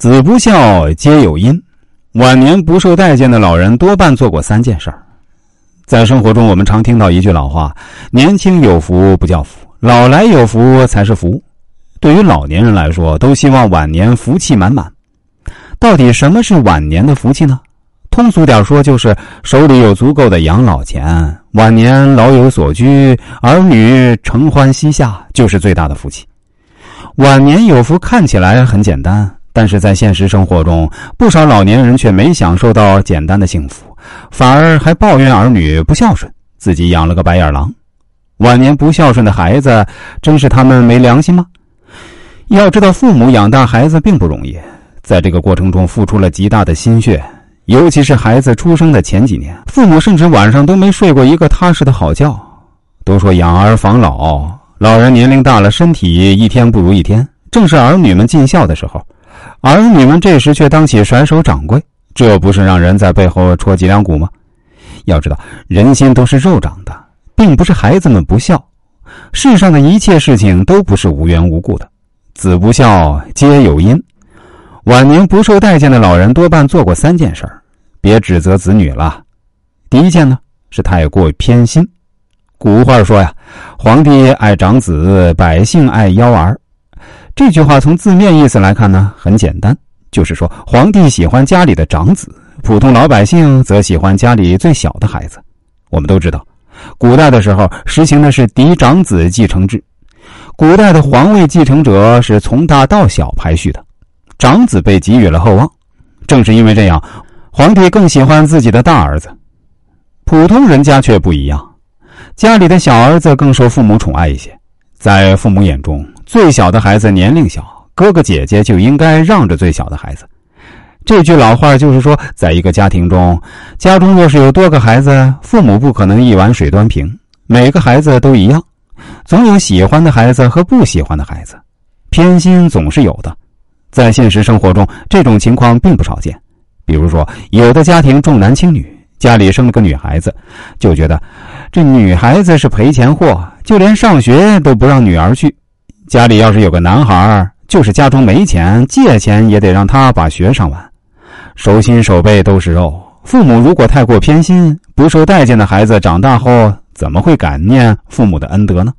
子不孝，皆有因。晚年不受待见的老人多半做过三件事儿。在生活中，我们常听到一句老话：“年轻有福不叫福，老来有福才是福。”对于老年人来说，都希望晚年福气满满。到底什么是晚年的福气呢？通俗点说，就是手里有足够的养老钱，晚年老有所居，儿女承欢膝下，就是最大的福气。晚年有福看起来很简单。但是在现实生活中，不少老年人却没享受到简单的幸福，反而还抱怨儿女不孝顺，自己养了个白眼狼。晚年不孝顺的孩子，真是他们没良心吗？要知道，父母养大孩子并不容易，在这个过程中付出了极大的心血，尤其是孩子出生的前几年，父母甚至晚上都没睡过一个踏实的好觉。都说养儿防老，老人年龄大了，身体一天不如一天，正是儿女们尽孝的时候。儿女们这时却当起甩手掌柜，这不是让人在背后戳脊梁骨吗？要知道，人心都是肉长的，并不是孩子们不孝。世上的一切事情都不是无缘无故的，子不孝皆有因。晚年不受待见的老人多半做过三件事儿，别指责子女了。第一件呢，是太过偏心。古话说呀：“皇帝爱长子，百姓爱幺儿。”这句话从字面意思来看呢，很简单，就是说皇帝喜欢家里的长子，普通老百姓则喜欢家里最小的孩子。我们都知道，古代的时候实行的是嫡长子继承制，古代的皇位继承者是从大到小排序的，长子被给予了厚望。正是因为这样，皇帝更喜欢自己的大儿子。普通人家却不一样，家里的小儿子更受父母宠爱一些，在父母眼中。最小的孩子年龄小，哥哥姐姐就应该让着最小的孩子。这句老话就是说，在一个家庭中，家中若是有多个孩子，父母不可能一碗水端平，每个孩子都一样，总有喜欢的孩子和不喜欢的孩子，偏心总是有的。在现实生活中，这种情况并不少见。比如说，有的家庭重男轻女，家里生了个女孩子，就觉得这女孩子是赔钱货，就连上学都不让女儿去。家里要是有个男孩，就是家中没钱，借钱也得让他把学上完。手心手背都是肉，父母如果太过偏心，不受待见的孩子长大后怎么会感念父母的恩德呢？